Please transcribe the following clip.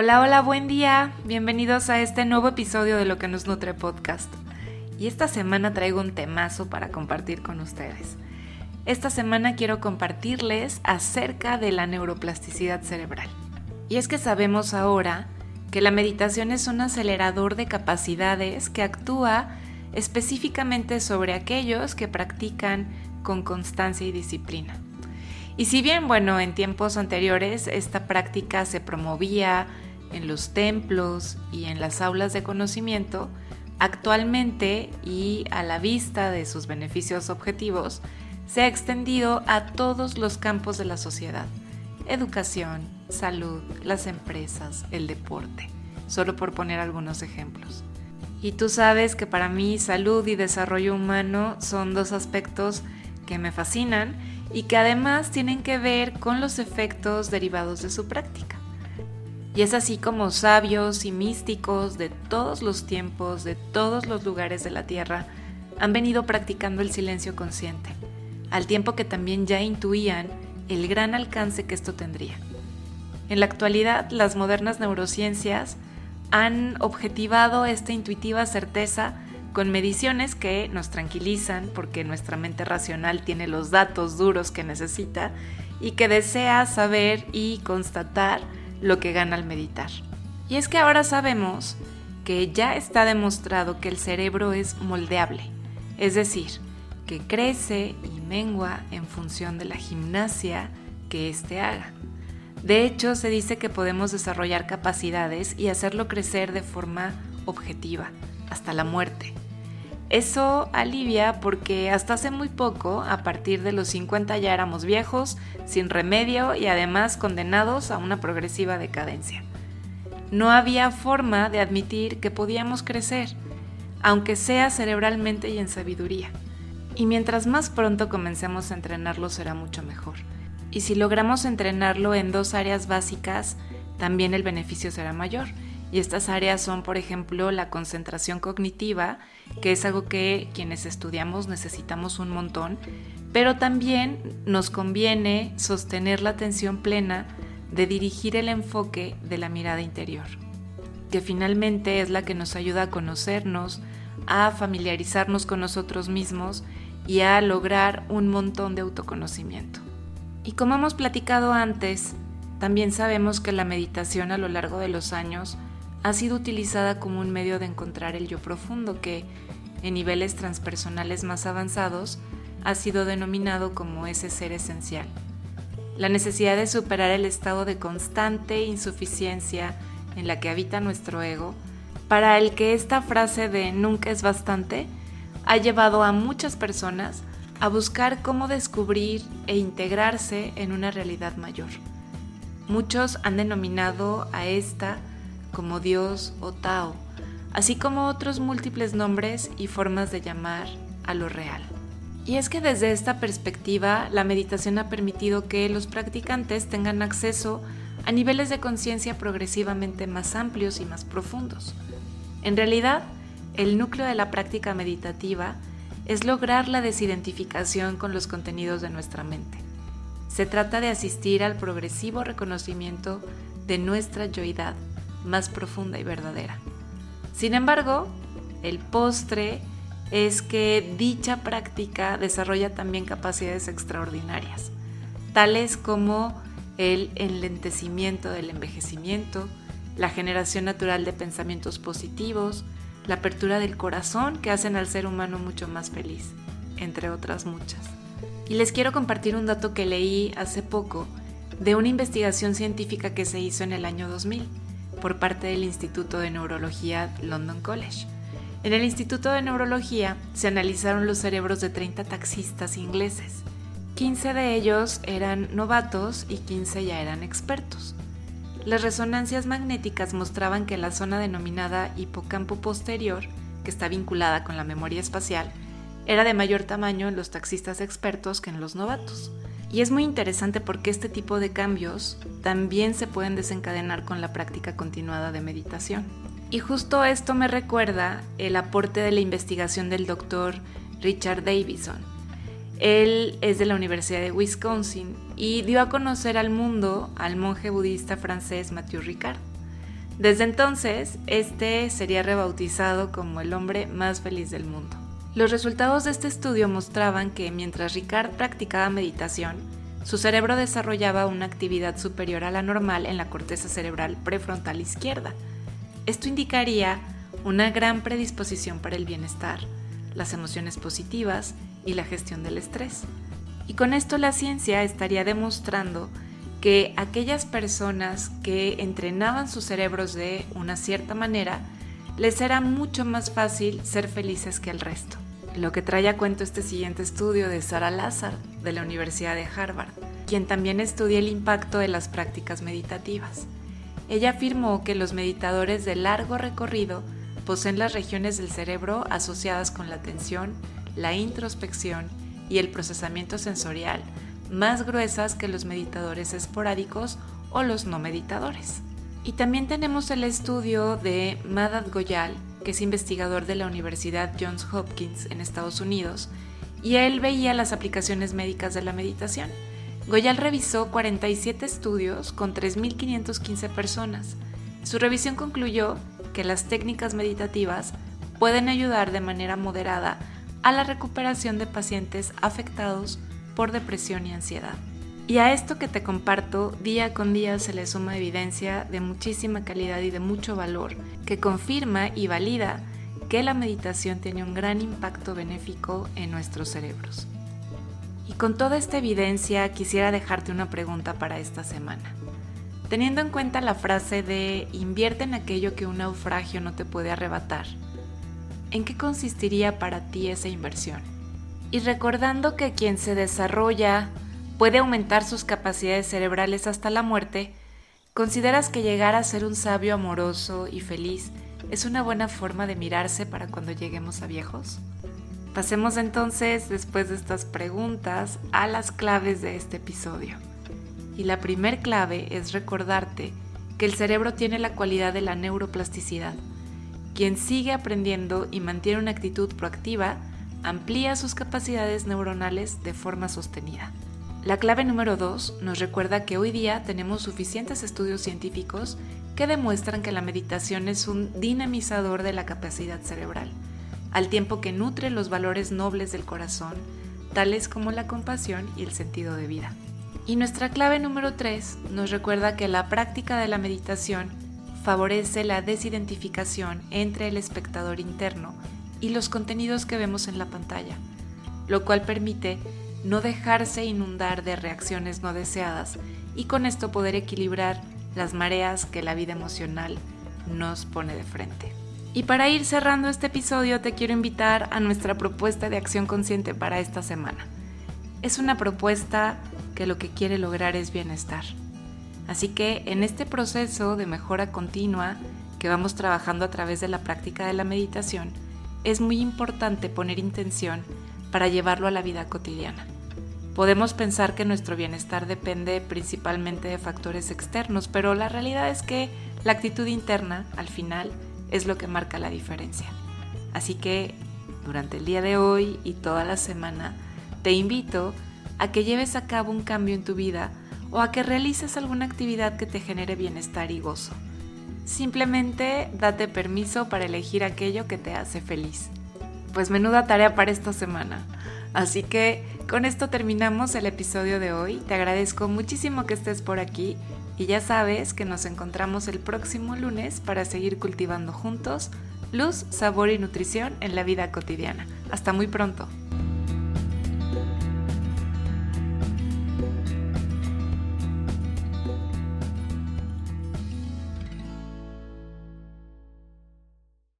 Hola, hola, buen día. Bienvenidos a este nuevo episodio de Lo que nos nutre podcast. Y esta semana traigo un temazo para compartir con ustedes. Esta semana quiero compartirles acerca de la neuroplasticidad cerebral. Y es que sabemos ahora que la meditación es un acelerador de capacidades que actúa específicamente sobre aquellos que practican con constancia y disciplina. Y si bien, bueno, en tiempos anteriores esta práctica se promovía en los templos y en las aulas de conocimiento, actualmente y a la vista de sus beneficios objetivos, se ha extendido a todos los campos de la sociedad. Educación, salud, las empresas, el deporte, solo por poner algunos ejemplos. Y tú sabes que para mí salud y desarrollo humano son dos aspectos que me fascinan y que además tienen que ver con los efectos derivados de su práctica. Y es así como sabios y místicos de todos los tiempos, de todos los lugares de la Tierra, han venido practicando el silencio consciente, al tiempo que también ya intuían el gran alcance que esto tendría. En la actualidad, las modernas neurociencias han objetivado esta intuitiva certeza con mediciones que nos tranquilizan porque nuestra mente racional tiene los datos duros que necesita y que desea saber y constatar lo que gana al meditar. Y es que ahora sabemos que ya está demostrado que el cerebro es moldeable, es decir, que crece y mengua en función de la gimnasia que éste haga. De hecho, se dice que podemos desarrollar capacidades y hacerlo crecer de forma objetiva, hasta la muerte. Eso alivia porque hasta hace muy poco, a partir de los 50 ya éramos viejos, sin remedio y además condenados a una progresiva decadencia. No había forma de admitir que podíamos crecer, aunque sea cerebralmente y en sabiduría. Y mientras más pronto comencemos a entrenarlo será mucho mejor. Y si logramos entrenarlo en dos áreas básicas, también el beneficio será mayor y estas áreas son, por ejemplo, la concentración cognitiva, que es algo que quienes estudiamos necesitamos un montón, pero también nos conviene sostener la atención plena de dirigir el enfoque de la mirada interior, que finalmente es la que nos ayuda a conocernos, a familiarizarnos con nosotros mismos y a lograr un montón de autoconocimiento. Y como hemos platicado antes, también sabemos que la meditación a lo largo de los años ha sido utilizada como un medio de encontrar el yo profundo que, en niveles transpersonales más avanzados, ha sido denominado como ese ser esencial. La necesidad de superar el estado de constante insuficiencia en la que habita nuestro ego, para el que esta frase de nunca es bastante ha llevado a muchas personas a buscar cómo descubrir e integrarse en una realidad mayor. Muchos han denominado a esta como Dios o Tao, así como otros múltiples nombres y formas de llamar a lo real. Y es que desde esta perspectiva, la meditación ha permitido que los practicantes tengan acceso a niveles de conciencia progresivamente más amplios y más profundos. En realidad, el núcleo de la práctica meditativa es lograr la desidentificación con los contenidos de nuestra mente. Se trata de asistir al progresivo reconocimiento de nuestra yoidad más profunda y verdadera. Sin embargo, el postre es que dicha práctica desarrolla también capacidades extraordinarias, tales como el enlentecimiento del envejecimiento, la generación natural de pensamientos positivos, la apertura del corazón que hacen al ser humano mucho más feliz, entre otras muchas. Y les quiero compartir un dato que leí hace poco de una investigación científica que se hizo en el año 2000 por parte del Instituto de Neurología London College. En el Instituto de Neurología se analizaron los cerebros de 30 taxistas ingleses. 15 de ellos eran novatos y 15 ya eran expertos. Las resonancias magnéticas mostraban que la zona denominada hipocampo posterior, que está vinculada con la memoria espacial, era de mayor tamaño en los taxistas expertos que en los novatos. Y es muy interesante porque este tipo de cambios también se pueden desencadenar con la práctica continuada de meditación. Y justo esto me recuerda el aporte de la investigación del doctor Richard Davison. Él es de la Universidad de Wisconsin y dio a conocer al mundo al monje budista francés Mathieu Ricard. Desde entonces, este sería rebautizado como el hombre más feliz del mundo. Los resultados de este estudio mostraban que mientras Ricard practicaba meditación, su cerebro desarrollaba una actividad superior a la normal en la corteza cerebral prefrontal izquierda. Esto indicaría una gran predisposición para el bienestar, las emociones positivas y la gestión del estrés. Y con esto la ciencia estaría demostrando que aquellas personas que entrenaban sus cerebros de una cierta manera, les era mucho más fácil ser felices que el resto. Lo que trae a cuento este siguiente estudio de Sarah Lazar, de la Universidad de Harvard, quien también estudia el impacto de las prácticas meditativas. Ella afirmó que los meditadores de largo recorrido poseen las regiones del cerebro asociadas con la atención, la introspección y el procesamiento sensorial más gruesas que los meditadores esporádicos o los no meditadores. Y también tenemos el estudio de Madad Goyal, que es investigador de la Universidad Johns Hopkins en Estados Unidos, y él veía las aplicaciones médicas de la meditación. Goyal revisó 47 estudios con 3.515 personas. Su revisión concluyó que las técnicas meditativas pueden ayudar de manera moderada a la recuperación de pacientes afectados por depresión y ansiedad. Y a esto que te comparto, día con día se le suma evidencia de muchísima calidad y de mucho valor, que confirma y valida que la meditación tiene un gran impacto benéfico en nuestros cerebros. Y con toda esta evidencia quisiera dejarte una pregunta para esta semana. Teniendo en cuenta la frase de invierte en aquello que un naufragio no te puede arrebatar, ¿en qué consistiría para ti esa inversión? Y recordando que quien se desarrolla puede aumentar sus capacidades cerebrales hasta la muerte, ¿consideras que llegar a ser un sabio amoroso y feliz es una buena forma de mirarse para cuando lleguemos a viejos? Pasemos entonces, después de estas preguntas, a las claves de este episodio. Y la primer clave es recordarte que el cerebro tiene la cualidad de la neuroplasticidad. Quien sigue aprendiendo y mantiene una actitud proactiva amplía sus capacidades neuronales de forma sostenida. La clave número 2 nos recuerda que hoy día tenemos suficientes estudios científicos que demuestran que la meditación es un dinamizador de la capacidad cerebral, al tiempo que nutre los valores nobles del corazón, tales como la compasión y el sentido de vida. Y nuestra clave número 3 nos recuerda que la práctica de la meditación favorece la desidentificación entre el espectador interno y los contenidos que vemos en la pantalla, lo cual permite no dejarse inundar de reacciones no deseadas y con esto poder equilibrar las mareas que la vida emocional nos pone de frente. Y para ir cerrando este episodio te quiero invitar a nuestra propuesta de acción consciente para esta semana. Es una propuesta que lo que quiere lograr es bienestar. Así que en este proceso de mejora continua que vamos trabajando a través de la práctica de la meditación, es muy importante poner intención para llevarlo a la vida cotidiana. Podemos pensar que nuestro bienestar depende principalmente de factores externos, pero la realidad es que la actitud interna, al final, es lo que marca la diferencia. Así que, durante el día de hoy y toda la semana, te invito a que lleves a cabo un cambio en tu vida o a que realices alguna actividad que te genere bienestar y gozo. Simplemente date permiso para elegir aquello que te hace feliz. Pues menuda tarea para esta semana. Así que con esto terminamos el episodio de hoy. Te agradezco muchísimo que estés por aquí y ya sabes que nos encontramos el próximo lunes para seguir cultivando juntos luz, sabor y nutrición en la vida cotidiana. Hasta muy pronto.